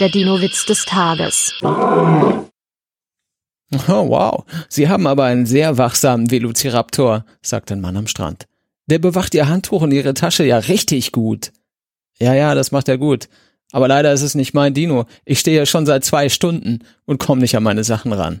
Der Dino-Witz des Tages. Oh, wow. Sie haben aber einen sehr wachsamen Velociraptor, sagt ein Mann am Strand. Der bewacht Ihr Handtuch und Ihre Tasche ja richtig gut. Ja, ja, das macht er gut. Aber leider ist es nicht mein Dino. Ich stehe ja schon seit zwei Stunden und komme nicht an meine Sachen ran.